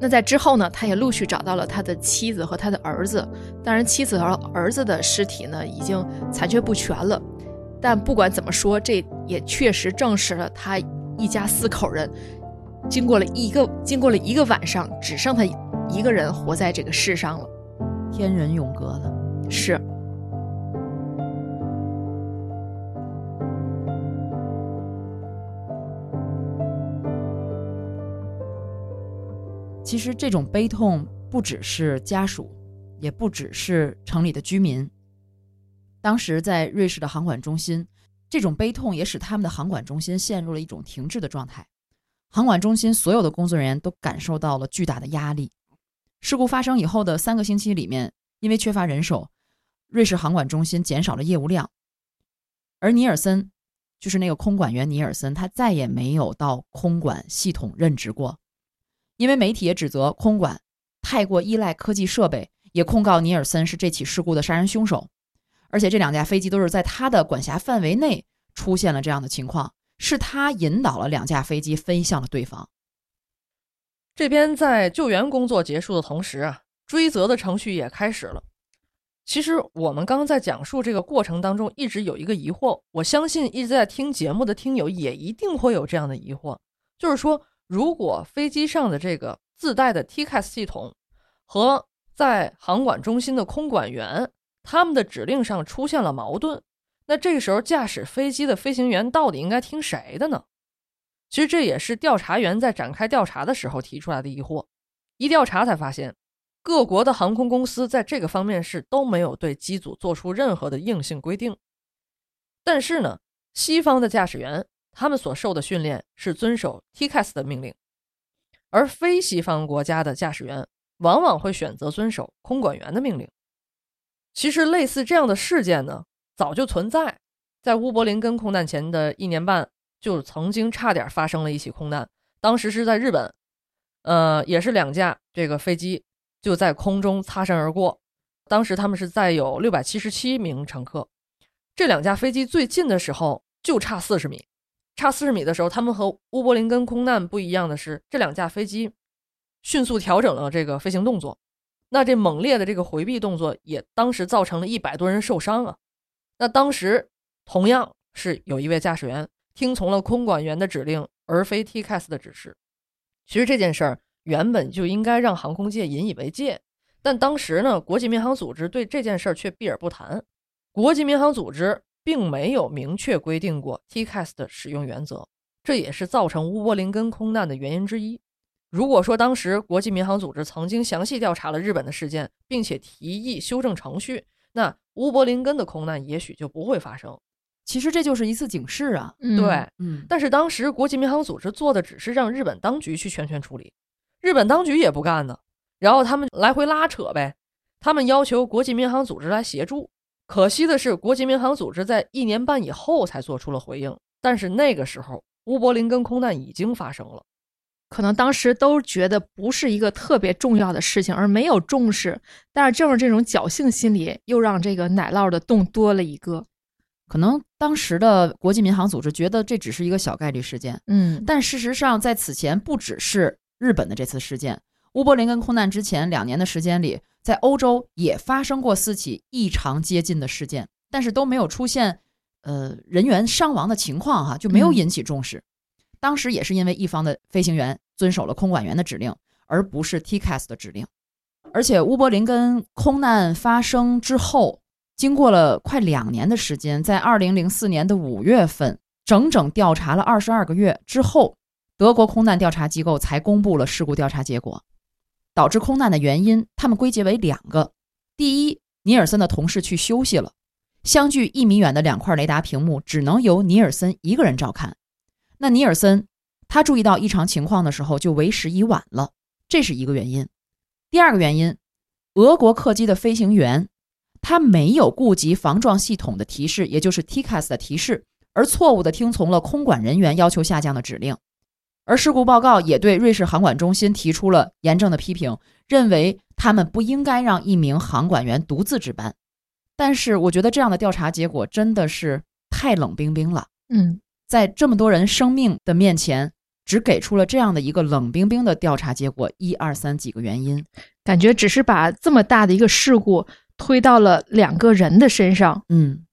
那在之后呢，他也陆续找到了他的妻子和他的儿子。当然，妻子和儿子的尸体呢，已经残缺不全了。但不管怎么说，这也确实证实了他一家四口人，经过了一个经过了一个晚上，只剩他一个人活在这个世上了。天人永隔了，是。其实这种悲痛不只是家属，也不只是城里的居民。当时在瑞士的航管中心，这种悲痛也使他们的航管中心陷入了一种停滞的状态。航管中心所有的工作人员都感受到了巨大的压力。事故发生以后的三个星期里面，因为缺乏人手，瑞士航管中心减少了业务量。而尼尔森，就是那个空管员尼尔森，他再也没有到空管系统任职过。因为媒体也指责空管太过依赖科技设备，也控告尼尔森是这起事故的杀人凶手。而且这两架飞机都是在他的管辖范围内出现了这样的情况，是他引导了两架飞机飞向了对方。这边在救援工作结束的同时啊，追责的程序也开始了。其实我们刚刚在讲述这个过程当中，一直有一个疑惑，我相信一直在听节目的听友也一定会有这样的疑惑，就是说，如果飞机上的这个自带的 TCAS 系统和在航管中心的空管员他们的指令上出现了矛盾，那这个时候驾驶飞机的飞行员到底应该听谁的呢？其实这也是调查员在展开调查的时候提出来的疑惑。一调查才发现，各国的航空公司在这个方面是都没有对机组做出任何的硬性规定。但是呢，西方的驾驶员他们所受的训练是遵守 TCAS 的命令，而非西方国家的驾驶员往往会选择遵守空管员的命令。其实类似这样的事件呢，早就存在，在乌柏林根空难前的一年半。就曾经差点发生了一起空难，当时是在日本，呃，也是两架这个飞机就在空中擦身而过。当时他们是载有六百七十七名乘客，这两架飞机最近的时候就差四十米，差四十米的时候，他们和乌柏林根空难不一样的是，这两架飞机迅速调整了这个飞行动作，那这猛烈的这个回避动作也当时造成了一百多人受伤啊。那当时同样是有一位驾驶员。听从了空管员的指令，而非 TCAS 的指示。其实这件事儿原本就应该让航空界引以为戒，但当时呢，国际民航组织对这件事儿却避而不谈。国际民航组织并没有明确规定过 TCAS 的使用原则，这也是造成乌柏林根空难的原因之一。如果说当时国际民航组织曾经详细调查了日本的事件，并且提议修正程序，那乌柏林根的空难也许就不会发生。其实这就是一次警示啊，对，嗯，但是当时国际民航组织做的只是让日本当局去全权处理，日本当局也不干呢，然后他们来回拉扯呗，他们要求国际民航组织来协助。可惜的是，国际民航组织在一年半以后才做出了回应，但是那个时候乌柏林根空难已经发生了，可能当时都觉得不是一个特别重要的事情，而没有重视。但是正是这种侥幸心理，又让这个奶酪的洞多了一个。可能当时的国际民航组织觉得这只是一个小概率事件，嗯，但事实上在此前不只是日本的这次事件，乌柏林根空难之前两年的时间里，在欧洲也发生过四起异常接近的事件，但是都没有出现呃人员伤亡的情况，哈，就没有引起重视。当时也是因为一方的飞行员遵守了空管员的指令，而不是 TCAS 的指令，而且乌柏林跟空难发生之后。经过了快两年的时间，在二零零四年的五月份，整整调查了二十二个月之后，德国空难调查机构才公布了事故调查结果。导致空难的原因，他们归结为两个：第一，尼尔森的同事去休息了，相距一米远的两块雷达屏幕只能由尼尔森一个人照看。那尼尔森他注意到异常情况的时候就为时已晚了，这是一个原因。第二个原因，俄国客机的飞行员。他没有顾及防撞系统的提示，也就是 TCAS 的提示，而错误地听从了空管人员要求下降的指令。而事故报告也对瑞士航管中心提出了严正的批评，认为他们不应该让一名航管员独自值班。但是，我觉得这样的调查结果真的是太冷冰冰了。嗯，在这么多人生命的面前，只给出了这样的一个冷冰冰的调查结果，一二三几个原因，感觉只是把这么大的一个事故。推到了两个人的身上，嗯，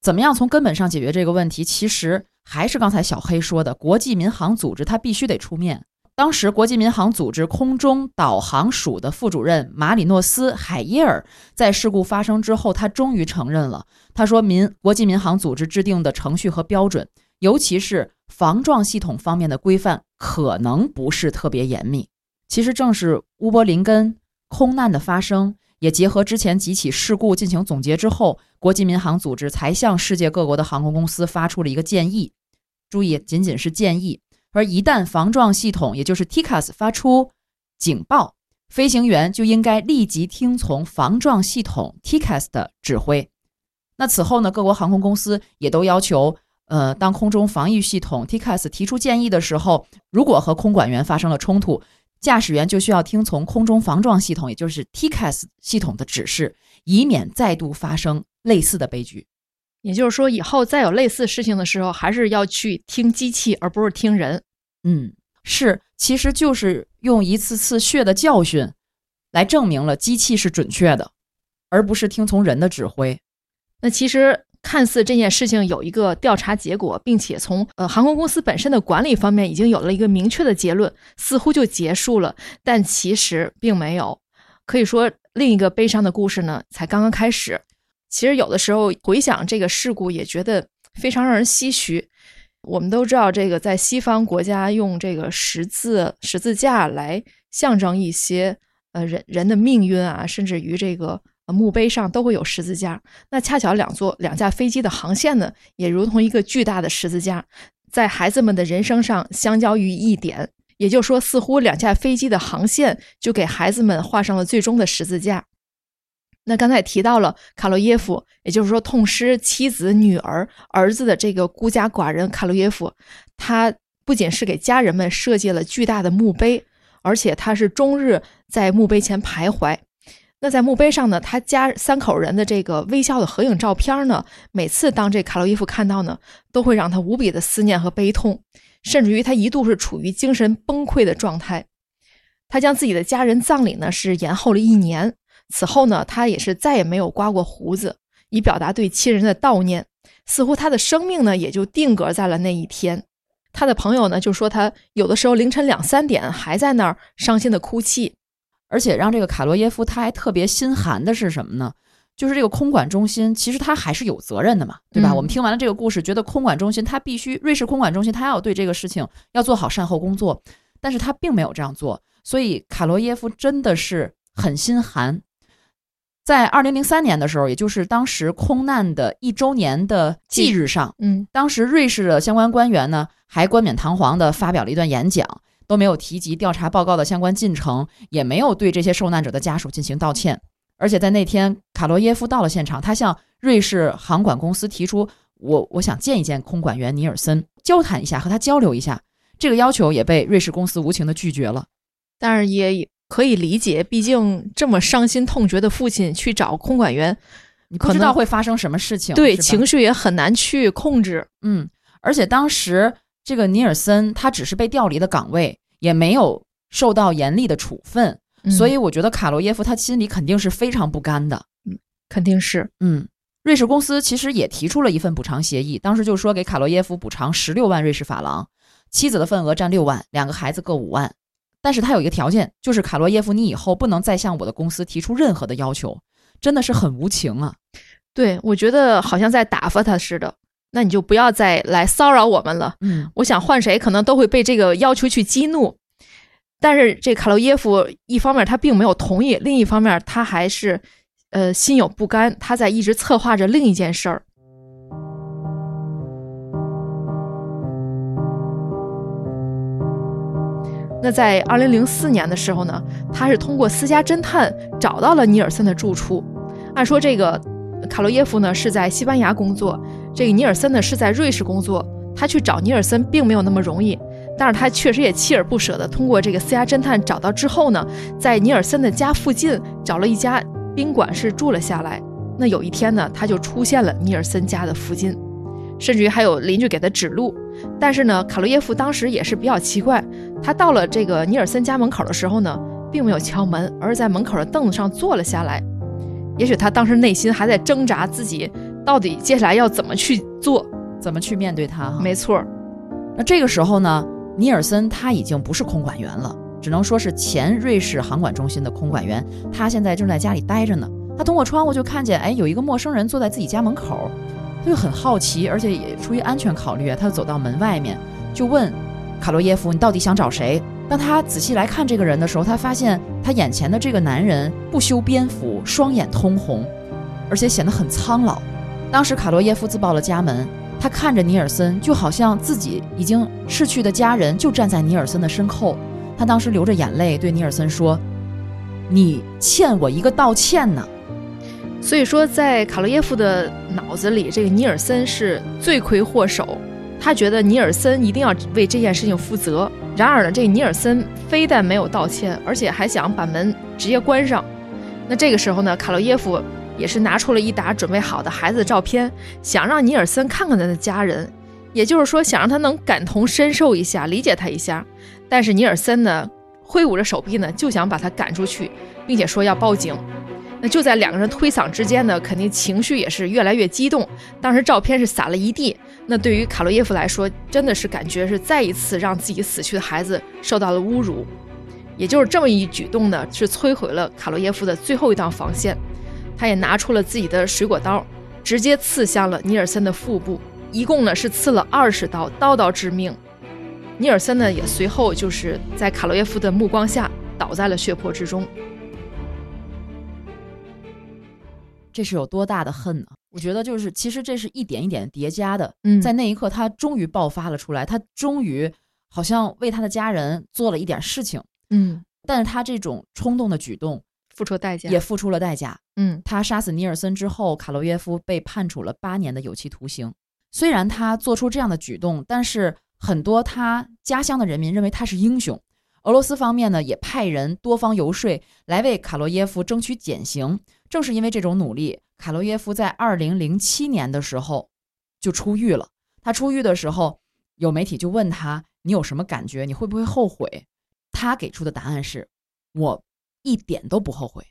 怎么样从根本上解决这个问题？其实还是刚才小黑说的，国际民航组织它必须得出面。当时国际民航组织空中导航署的副主任马里诺斯·海耶尔在事故发生之后，他终于承认了。他说：“民国际民航组织制定的程序和标准，尤其是防撞系统方面的规范，可能不是特别严密。”其实正是乌柏林根空难的发生。也结合之前几起事故进行总结之后，国际民航组织才向世界各国的航空公司发出了一个建议。注意，仅仅是建议。而一旦防撞系统，也就是 TCAS 发出警报，飞行员就应该立即听从防撞系统 TCAS 的指挥。那此后呢，各国航空公司也都要求，呃，当空中防御系统 TCAS 提出建议的时候，如果和空管员发生了冲突。驾驶员就需要听从空中防撞系统，也就是 TCAS 系统的指示，以免再度发生类似的悲剧。也就是说，以后再有类似事情的时候，还是要去听机器，而不是听人。嗯，是，其实就是用一次次血的教训，来证明了机器是准确的，而不是听从人的指挥。那其实看似这件事情有一个调查结果，并且从呃航空公司本身的管理方面已经有了一个明确的结论，似乎就结束了，但其实并没有。可以说，另一个悲伤的故事呢，才刚刚开始。其实有的时候回想这个事故，也觉得非常让人唏嘘。我们都知道，这个在西方国家用这个十字十字架来象征一些呃人人的命运啊，甚至于这个墓碑上都会有十字架。那恰巧两座两架飞机的航线呢，也如同一个巨大的十字架，在孩子们的人生上相交于一点。也就是说，似乎两架飞机的航线就给孩子们画上了最终的十字架。那刚才也提到了卡洛耶夫，也就是说痛失妻子、女儿、儿子的这个孤家寡人卡洛耶夫，他不仅是给家人们设计了巨大的墓碑，而且他是终日在墓碑前徘徊。那在墓碑上呢，他家三口人的这个微笑的合影照片呢，每次当这卡洛耶夫看到呢，都会让他无比的思念和悲痛，甚至于他一度是处于精神崩溃的状态。他将自己的家人葬礼呢是延后了一年。此后呢，他也是再也没有刮过胡子，以表达对亲人的悼念。似乎他的生命呢，也就定格在了那一天。他的朋友呢，就说他有的时候凌晨两三点还在那儿伤心的哭泣。而且让这个卡罗耶夫他还特别心寒的是什么呢？就是这个空管中心，其实他还是有责任的嘛，对吧？嗯我们听完了这个故事，觉得空管中心他必须瑞士空管中心他要对这个事情要做好善后工作，但是他并没有这样做，所以卡罗耶夫真的是很心寒。在二零零三年的时候，也就是当时空难的一周年的忌日上，嗯当时瑞士的相关官员呢，还冠冕堂皇地发表了一段演讲，都没有提及调查报告的相关进程，也没有对这些受难者的家属进行道歉。而且在那天，卡罗耶夫到了现场，他向瑞士航管公司提出，我我想见一见空管员尼尔森，交谈一下，和他交流一下。这个要求也被瑞士公司无情地拒绝了。但是也可以理解，毕竟这么伤心痛绝的父亲去找空管员，你不知道会发生什么事情，对情绪也很难去控制。嗯，而且当时这个尼尔森他只是被调离的岗位，也没有受到严厉的处分，嗯所以我觉得卡罗耶夫他心里肯定是非常不甘的。嗯肯定是，嗯，瑞士公司其实也提出了一份补偿协议，当时就说给卡罗耶夫补偿十六万瑞士法郎，妻子的份额占六万，两个孩子各五万。但是他有一个条件，就是卡罗耶夫，你以后不能再向我的公司提出任何的要求，真的是很无情啊。对我觉得好像在打发他似的。那你就不要再来骚扰我们了。嗯，我想换谁，可能都会被这个要求去激怒。但是这卡罗耶夫一方面他并没有同意，另一方面他还是呃心有不甘，他在一直策划着另一件事儿。那在二零零四年的时候呢，他是通过私家侦探找到了尼尔森的住处。按说这个卡罗耶夫呢是在西班牙工作，这个尼尔森呢是在瑞士工作。他去找尼尔森并没有那么容易，但是他确实也锲而不舍的通过这个私家侦探找到之后呢，在尼尔森的家附近找了一家宾馆是住了下来。那有一天呢，他就出现了尼尔森家的附近，甚至于还有邻居给他指路。但是呢，卡罗耶夫当时也是比较奇怪，他到了这个尼尔森家门口的时候呢，并没有敲门，而是在门口的凳子上坐了下来。也许他当时内心还在挣扎，自己到底接下来要怎么去做。怎么去面对他？没错儿，那这个时候呢，尼尔森他已经不是空管员了，只能说是前瑞士航管中心的空管员。他现在正在家里待着呢。他通过窗户就看见，哎，有一个陌生人坐在自己家门口，他就很好奇，而且也出于安全考虑，他就走到门外面，就问卡洛耶夫：“你到底想找谁？”当他仔细来看这个人的时候，他发现他眼前的这个男人不修边幅，双眼通红，而且显得很苍老。当时卡洛耶夫自报了家门，他看着尼尔森，就好像自己已经逝去的家人就站在尼尔森的身后。他当时流着眼泪对尼尔森说：“你欠我一个道歉呢。所以说，在卡洛耶夫的脑子里，这个尼尔森是罪魁祸首。他觉得尼尔森一定要为这件事情负责。然而呢，这尼尔森非但没有道歉，而且还想把门直接关上。那这个时候呢，卡洛耶夫也是拿出了一沓准备好的孩子的照片，想让尼尔森看看他的家人，也就是说想让他能感同身受一下，理解他一下。但是尼尔森呢，挥舞着手臂呢，就想把他赶出去，并且说要报警。那就在两个人推搡之间呢，肯定情绪也是越来越激动。当时照片是撒了一地。那对于卡洛耶夫来说，真的是感觉是再一次让自己死去的孩子受到了侮辱。也就是这么一举动呢，是摧毁了卡洛耶夫的最后一道防线。他也拿出了自己的水果刀，直接刺向了尼尔森的腹部，一共呢是刺了二十刀，刀刀致命。尼尔森呢也随后就是在卡洛耶夫的目光下倒在了血泊之中。这是有多大的恨呢？我觉得就是，其实这是一点一点叠加的。嗯在那一刻，他终于爆发了出来，他终于好像为他的家人做了一点事情，嗯，但是他这种冲动的举动付出代价也付出了代价。嗯他杀死尼尔森之后，卡罗耶夫被判处了八年的有期徒刑。虽然他做出这样的举动，但是很多他家乡的人民认为他是英雄。俄罗斯方面呢，也派人多方游说，来为卡罗耶夫争取减刑。正是因为这种努力，卡罗耶夫在二零零七年的时候就出狱了。他出狱的时候，有媒体就问他：“你有什么感觉？你会不会后悔？”他给出的答案是：“我一点都不后悔。”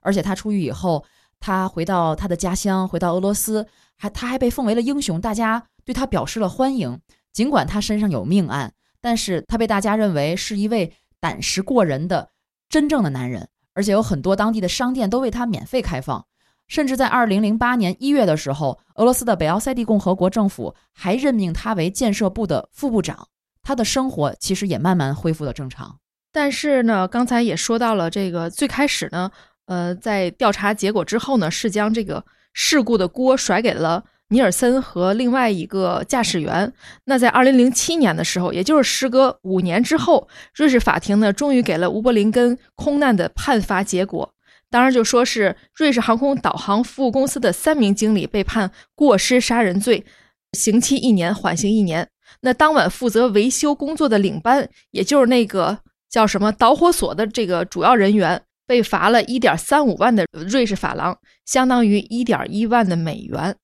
而且他出狱以后，他回到他的家乡，回到俄罗斯，还他还被奉为了英雄，大家对他表示了欢迎。尽管他身上有命案，但是他被大家认为是一位胆识过人的真正的男人，而且有很多当地的商店都为他免费开放。甚至在二零零八年一月的时候，俄罗斯的北奥塞蒂共和国政府还任命他为建设部的副部长。他的生活其实也慢慢恢复了正常。但是呢，刚才也说到了这个最开始呢，呃，在调查结果之后呢，是将这个事故的锅甩给了尼尔森和另外一个驾驶员。那在二零零七年的时候，也就是时隔五年之后，瑞士法庭呢，终于给了吴柏林根空难的判罚结果。当然，就说是瑞士航空导航服务公司的三名经理被判过失杀人罪，刑期一年，缓刑一年。那当晚负责维修工作的领班，也就是那个叫什么导火索的这个主要人员，被罚了一点三五万的瑞士法郎，相当于一点一万的美元。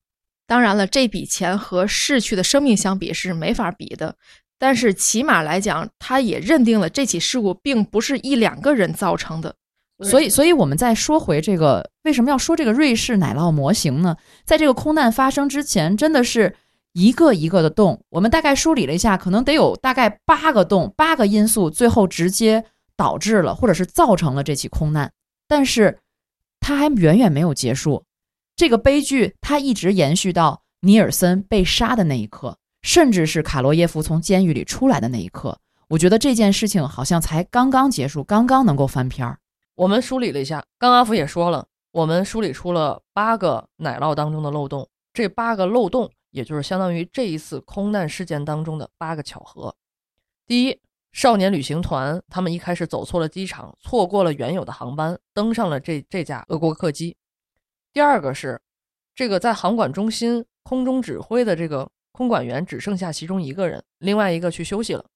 当然了，这笔钱和逝去的生命相比是没法比的，但是起码来讲，他也认定了这起事故并不是一两个人造成的。所以，所以我们再说回这个，为什么要说这个瑞士奶酪模型呢？在这个空难发生之前，真的是一个一个的洞。我们大概梳理了一下，可能得有大概八个洞，八个因素，最后直接导致了或者是造成了这起空难。但是，它还远远没有结束。这个悲剧它一直延续到尼尔森被杀的那一刻，甚至是卡罗耶夫从监狱里出来的那一刻。我觉得这件事情好像才刚刚结束，刚刚能够翻篇儿。我们梳理了一下，刚阿福也说了，我们梳理出了八个奶酪当中的漏洞，这八个漏洞也就是相当于这一次空难事件当中的八个巧合。第一，少年旅行团他们一开始走错了机场，错过了原有的航班，登上了这这架俄国客机。第二个是，这个在航管中心空中指挥的这个空管员只剩下其中一个人，另外一个去休息了。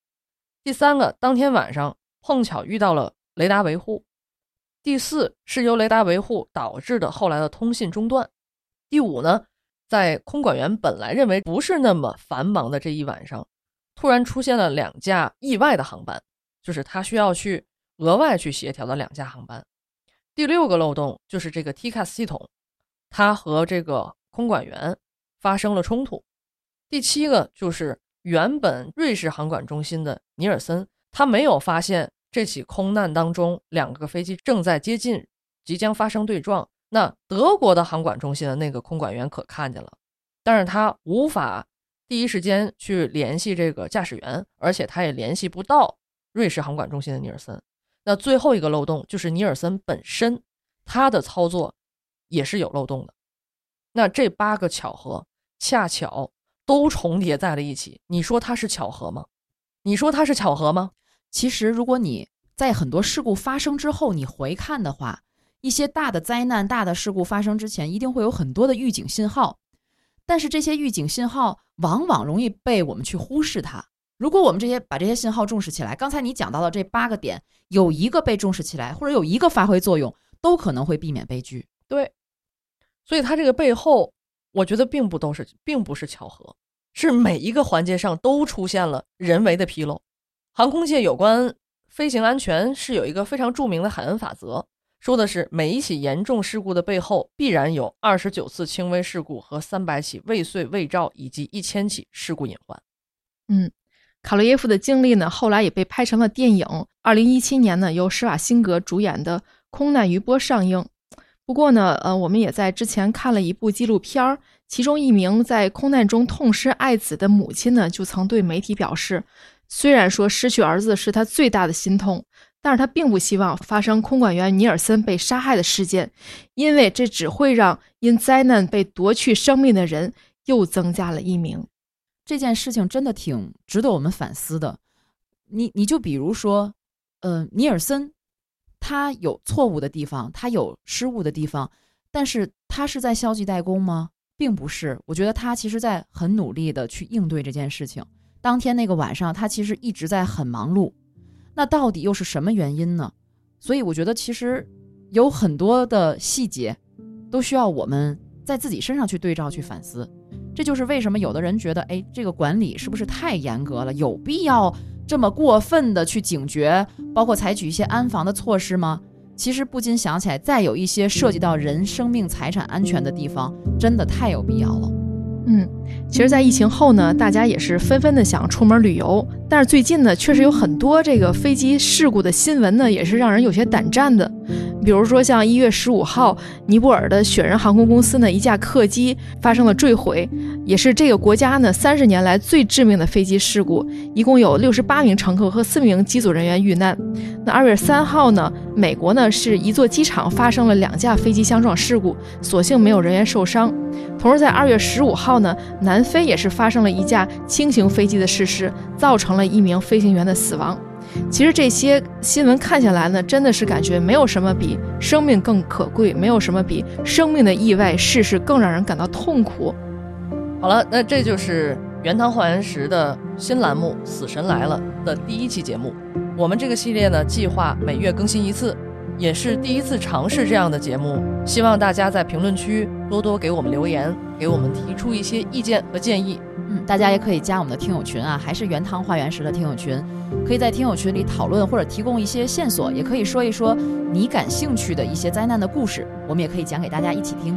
第三个，当天晚上碰巧遇到了雷达维护。第四是由雷达维护导致的后来的通信中断。第五呢，在空管员本来认为不是那么繁忙的这一晚上，突然出现了两架意外的航班，就是他需要去额外去协调的两架航班。第六个漏洞就是这个 TCAS 系统，他和这个空管员发生了冲突。第七个就是原本瑞士航管中心的尼尔森，他没有发现。这起空难当中，两个飞机正在接近，即将发生对撞。那德国的航管中心的那个空管员可看见了，但是他无法第一时间去联系这个驾驶员，而且他也联系不到瑞士航管中心的尼尔森。那最后一个漏洞就是尼尔森本身，他的操作也是有漏洞的。那这八个巧合恰巧都重叠在了一起，你说它是巧合吗？你说它是巧合吗？其实，如果你在很多事故发生之后，你回看的话，一些大的灾难、大的事故发生之前，一定会有很多的预警信号。但是这些预警信号往往容易被我们去忽视它。如果我们这些把这些信号重视起来，刚才你讲到的这八个点，有一个被重视起来，或者有一个发挥作用，都可能会避免悲剧。对，所以它这个背后，我觉得并不都是，并不是巧合，是每一个环节上都出现了人为的纰漏。航空界有关飞行安全是有一个非常著名的海恩法则，说的是每一起严重事故的背后必然有二十九次轻微事故和三百起未遂未兆以及一千起事故隐患。嗯，卡洛耶夫的经历呢，后来也被拍成了电影。二零一七年呢，由施瓦辛格主演的《空难余波》上映。不过呢，呃，我们也在之前看了一部纪录片儿，其中一名在空难中痛失爱子的母亲呢，就曾对媒体表示，虽然说失去儿子是他最大的心痛，但是他并不希望发生空管员尼尔森被杀害的事件，因为这只会让因灾难被夺去生命的人又增加了一名。这件事情真的挺值得我们反思的。你你就比如说，呃，尼尔森，他有错误的地方，他有失误的地方，但是他是在消极怠工吗？并不是。我觉得他其实在很努力的去应对这件事情。当天那个晚上，他其实一直在很忙碌。那到底又是什么原因呢？所以我觉得其实有很多的细节都需要我们在自己身上去对照、去反思。这就是为什么有的人觉得，哎，这个管理是不是太严格了？有必要这么过分的去警觉，包括采取一些安防的措施吗？其实不禁想起来，再有一些涉及到人生命财产安全的地方，真的太有必要了。嗯，其实，在疫情后呢，大家也是纷纷的想出门旅游，但是最近呢，确实有很多这个飞机事故的新闻呢，也是让人有些胆战的。比如说，像一月十五号，尼泊尔的雪人航空公司呢，一架客机发生了坠毁，也是这个国家呢三十年来最致命的飞机事故，一共有六十八名乘客和四名机组人员遇难。那二月三号呢，美国呢是一座机场发生了两架飞机相撞事故，所幸没有人员受伤。同时，在二月十五号呢，南非也是发生了一架轻型飞机的失事，造成了一名飞行员的死亡。其实这些新闻看下来呢，真的是感觉没有什么比生命更可贵，没有什么比生命的意外事事更让人感到痛苦。好了，那这就是《原汤化原石》的新栏目《死神来了》的第一期节目。我们这个系列呢，计划每月更新一次，也是第一次尝试这样的节目。希望大家在评论区多多给我们留言，给我们提出一些意见和建议。嗯，大家也可以加我们的听友群啊，还是原汤化原石的听友群，可以在听友群里讨论或者提供一些线索，也可以说一说你感兴趣的一些灾难的故事，我们也可以讲给大家一起听。